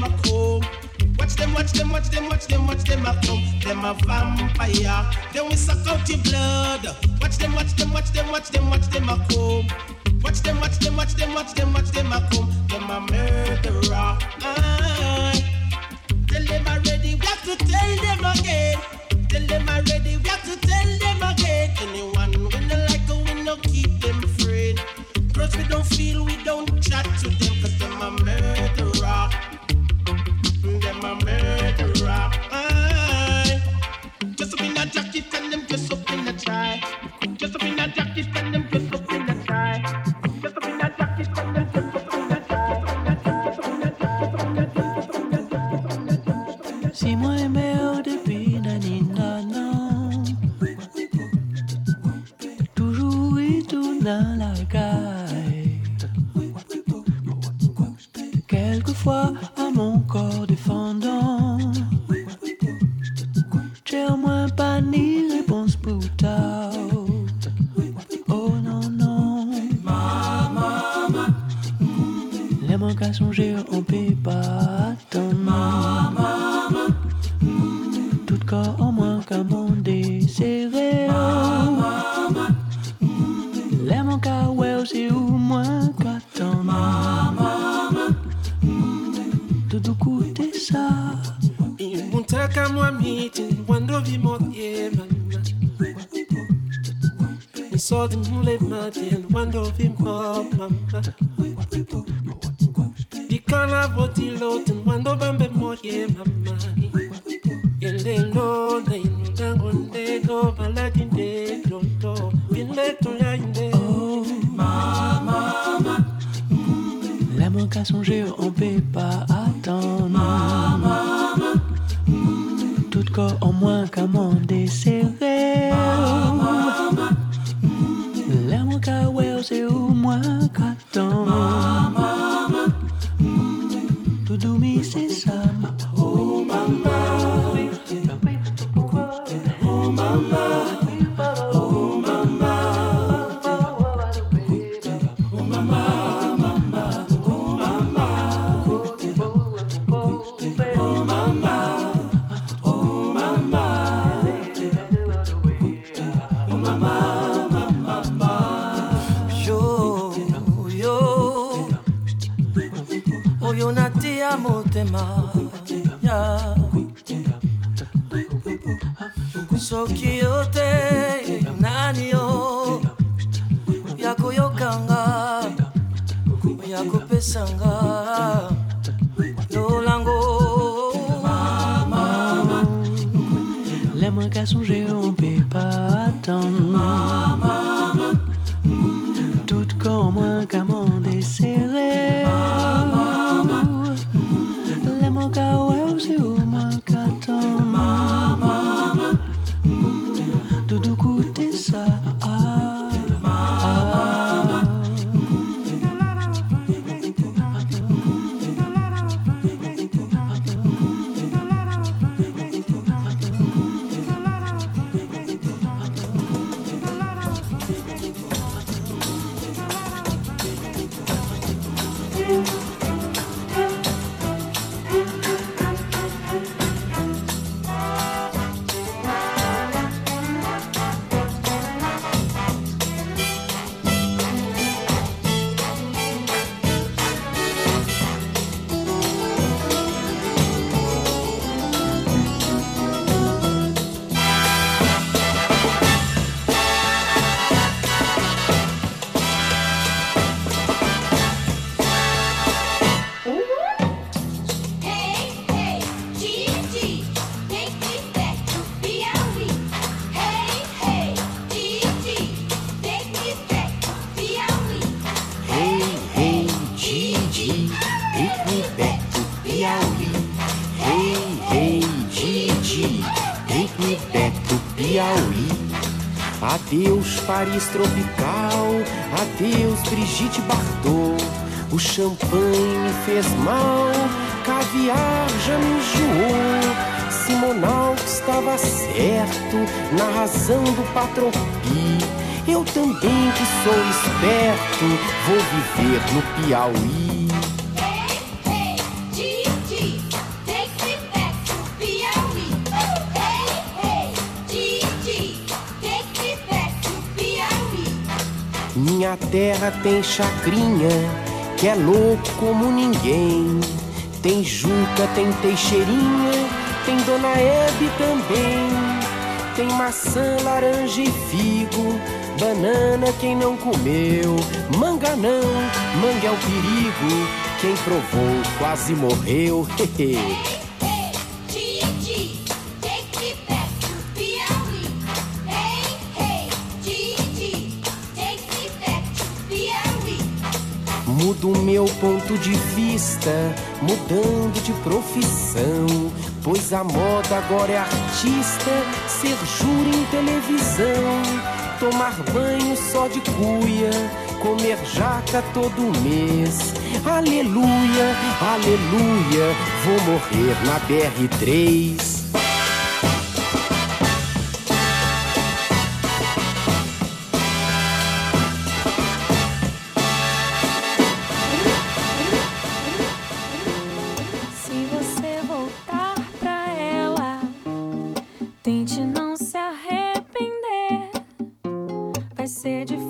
them a come. Watch them, watch them, watch them, watch them, watch them a come. Them a vampire. Then we suck out your blood. Watch them, watch them, watch them, watch them, watch them a come. Watch them, watch them, watch them, watch them, watch them a come. Them a murderer. Aye. Tell them already, we have to tell them again. Tell them already, we have to tell them again. Anyone we no like, we no keep them afraid. Cause we don't feel, we don't chat to them. guacamole se Paris tropical. Adeus, Brigitte Bardot. O champanhe me fez mal. Caviar já me enjoou. Simonal estava certo na razão do patropi. Eu também que sou esperto, vou viver no Piauí. Terra tem chacrinha, que é louco como ninguém. Tem Juca, tem Teixeirinha, tem Dona Hebe também. Tem maçã, laranja e figo, banana quem não comeu. Manga não, manga é o perigo, quem provou quase morreu. Mudo meu ponto de vista, mudando de profissão. Pois a moda agora é artista, ser júri em televisão. Tomar banho só de cuia, comer jaca todo mês. Aleluia, aleluia, vou morrer na BR3. Ser difícil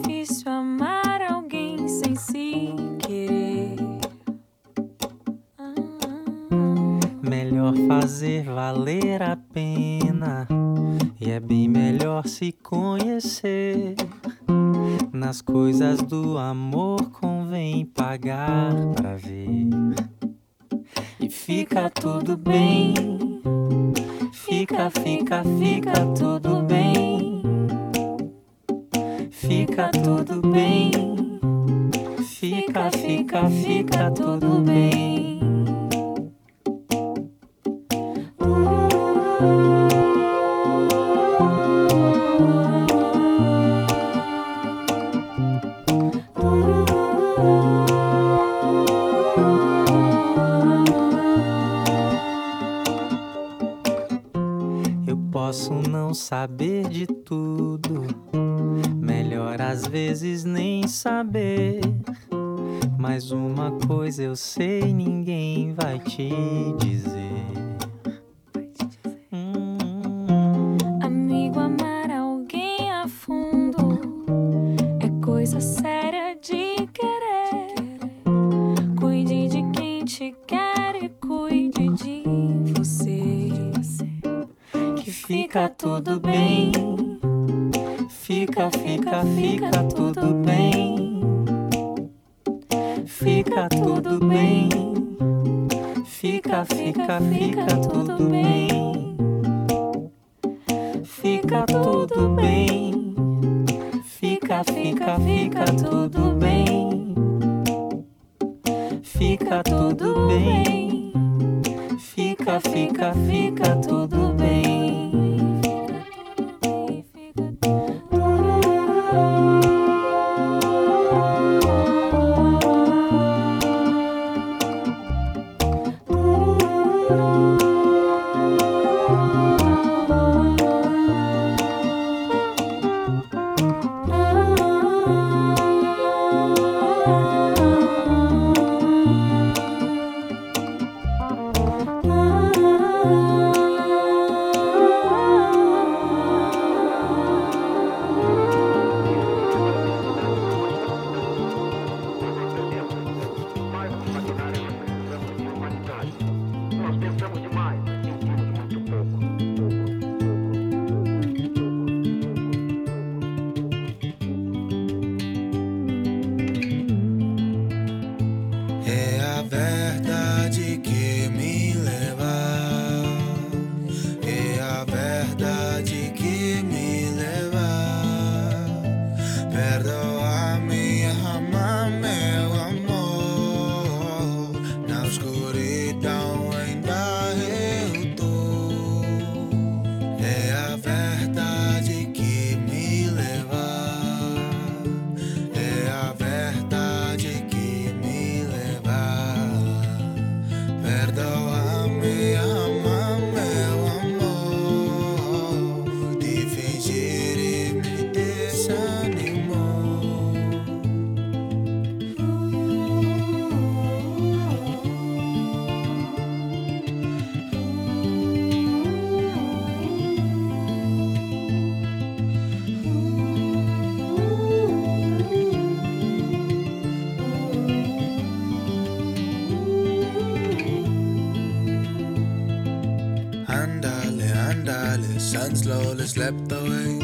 I slept away.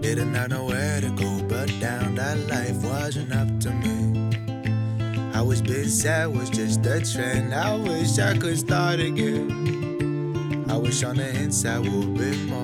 Didn't know where to go, but down that life wasn't up to me. I was busy; sad was just a trend. I wish I could start again. I wish on the inside would be more.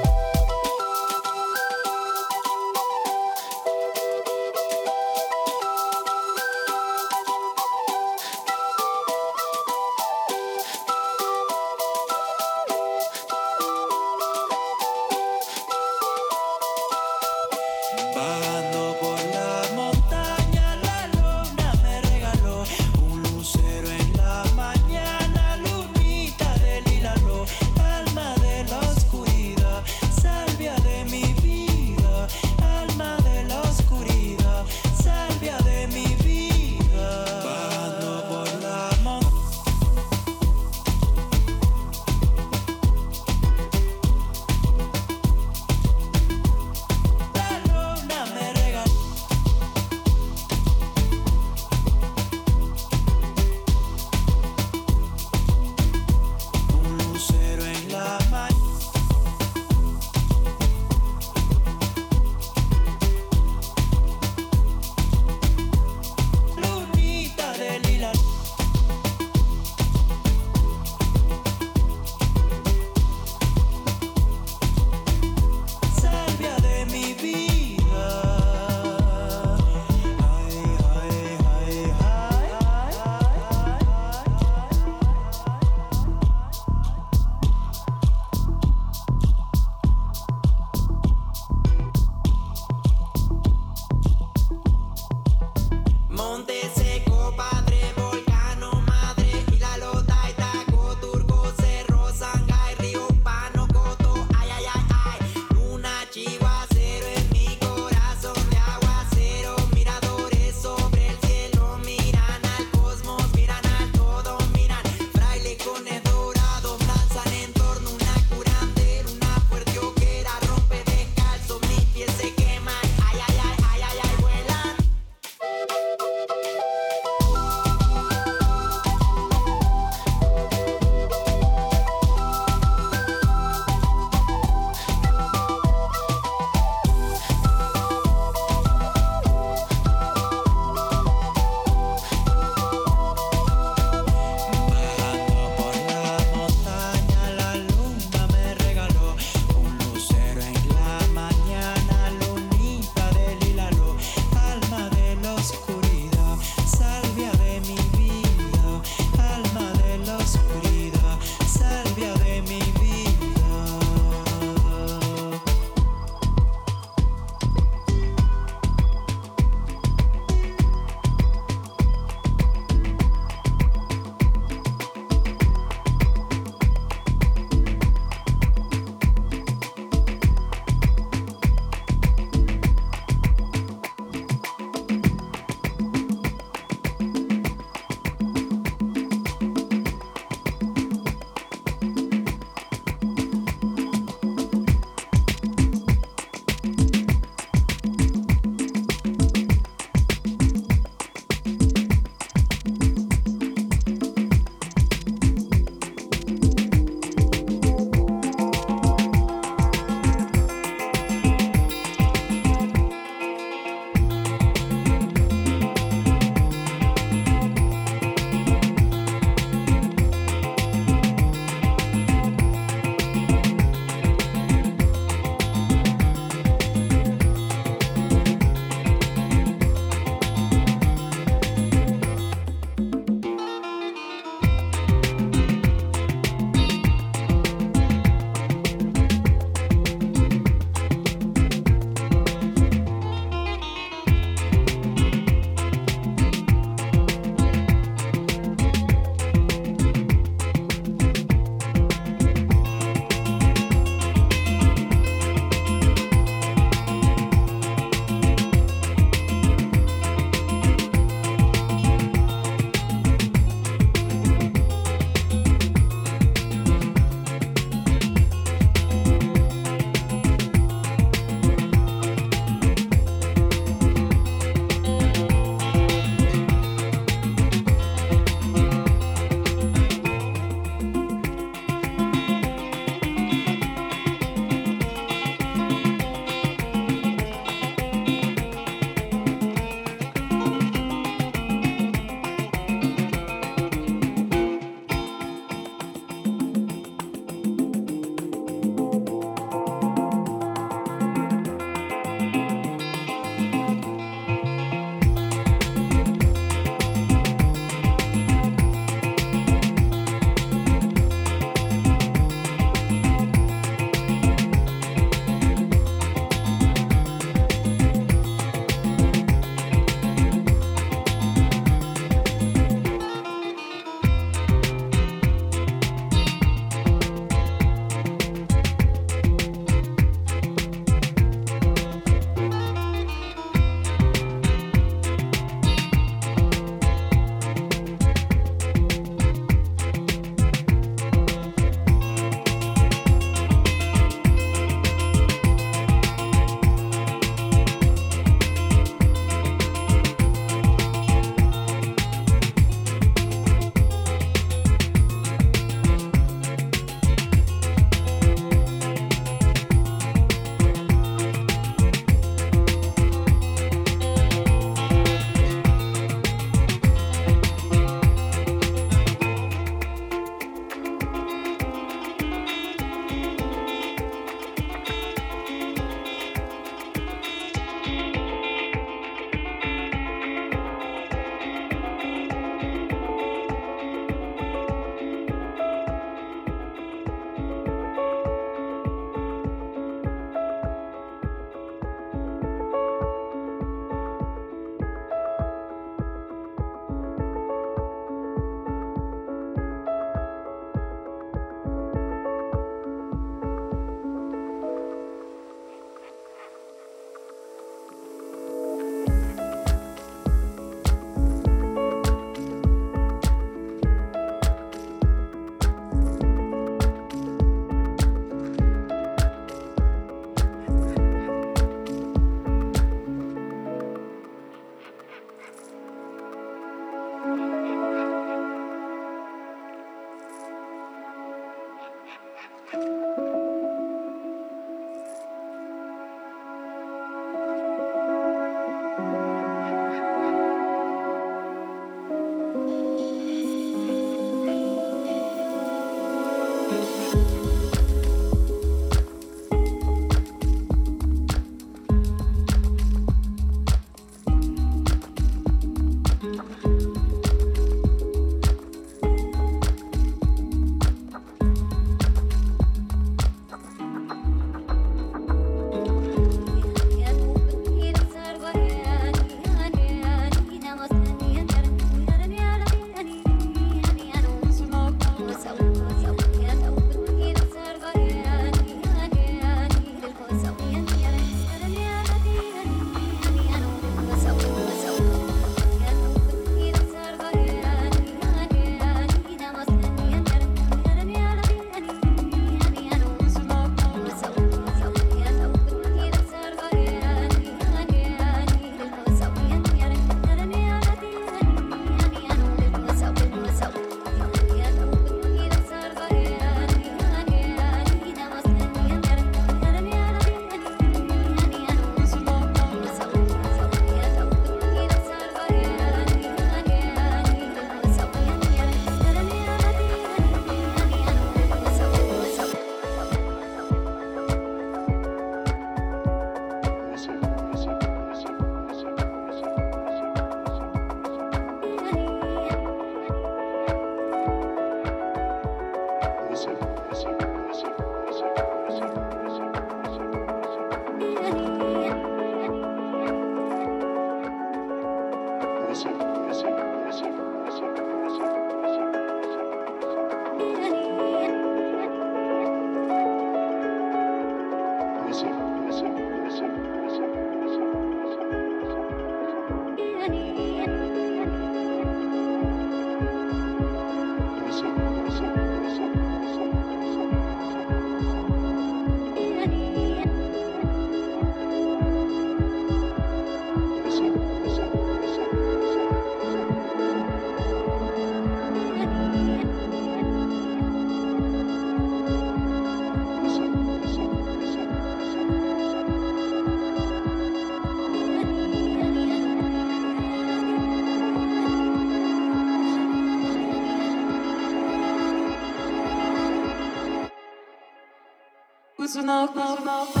cosmonaut, cosmonaut.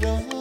but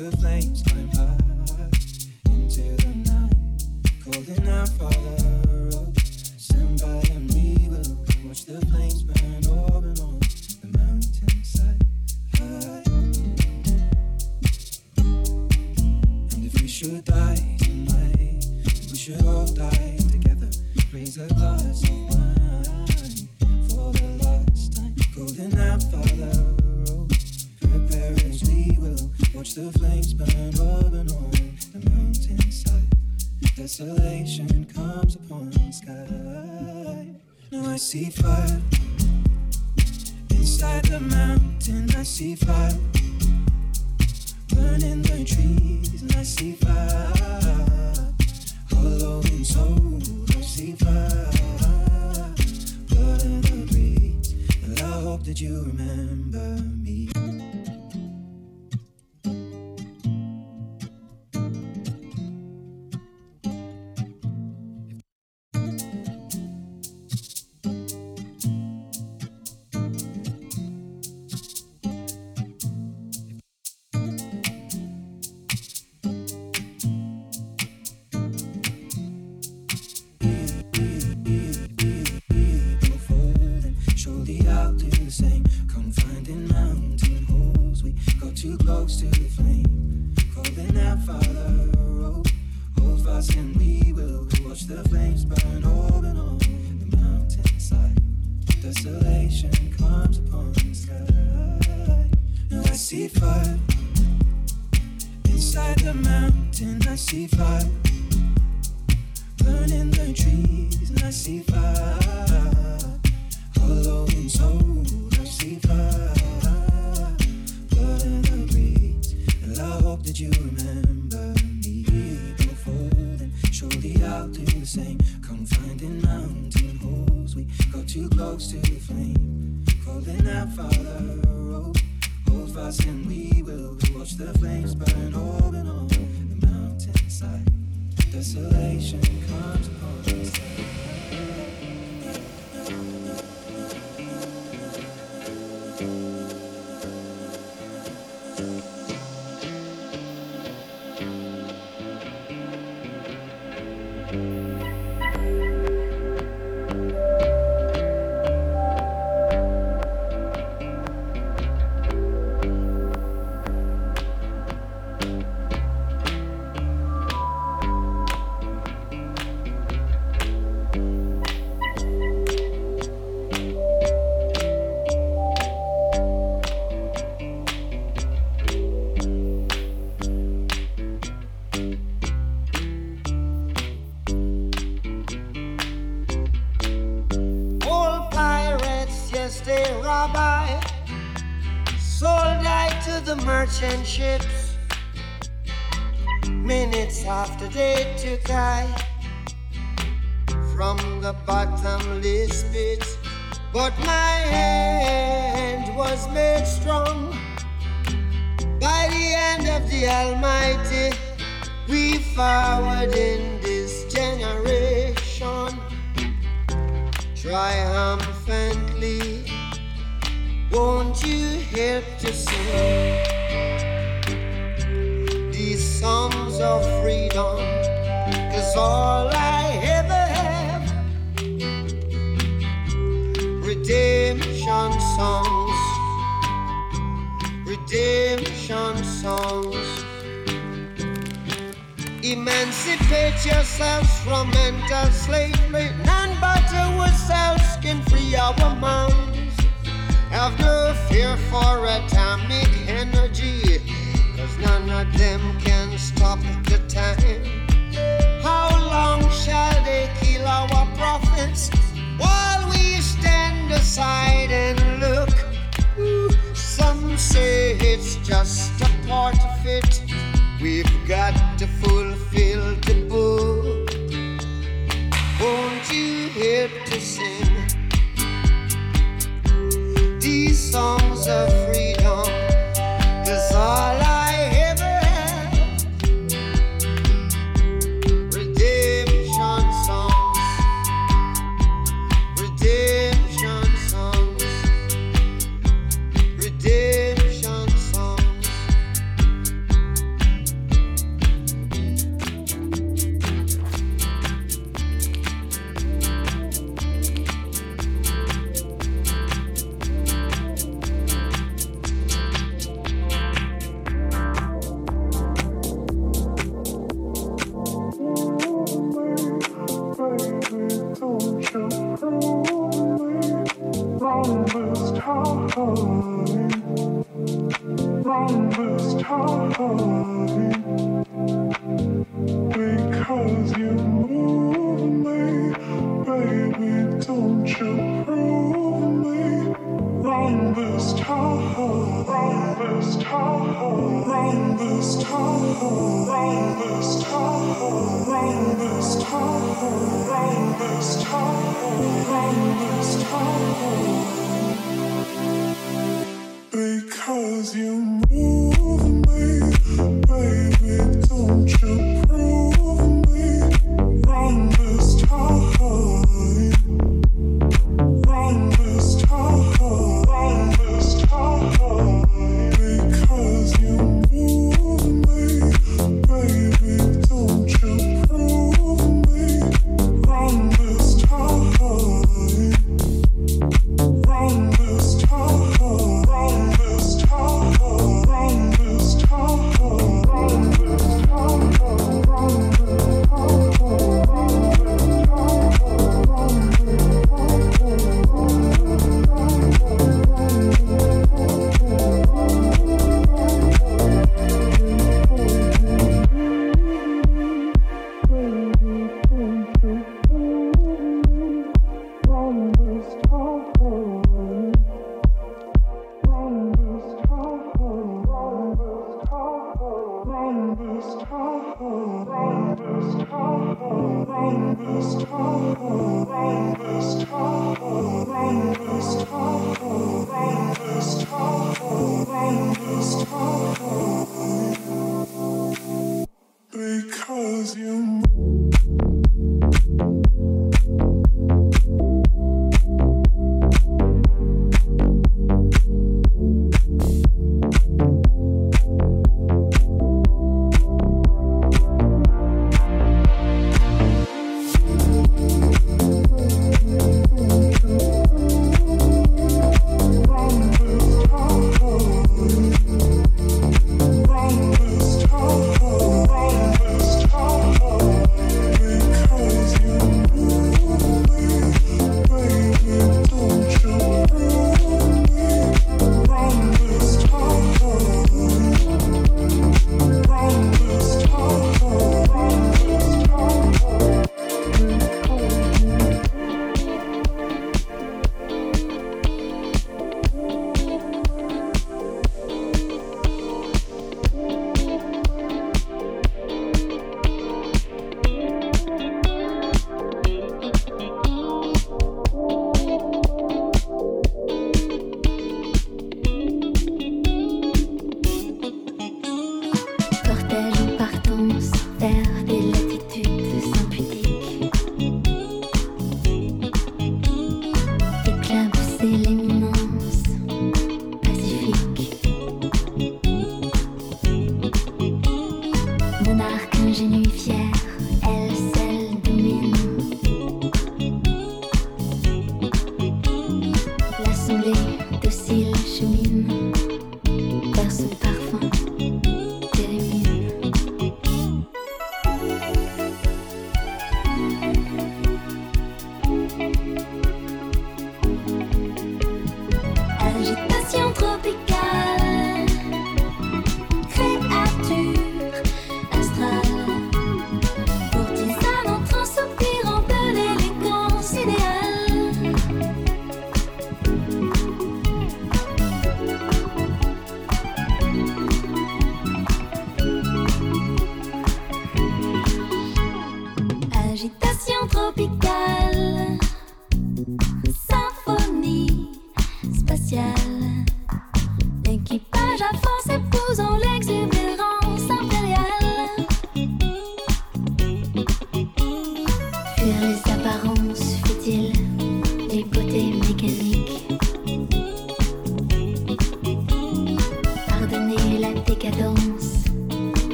to flames. Because you move me, baby, don't you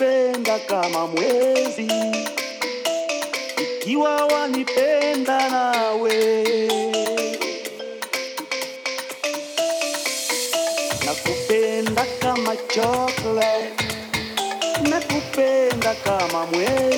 wanipenda kama mwezi, ikiwa wanipenda nawe, nakupenda kama chocolate, nakupenda kama mwezi.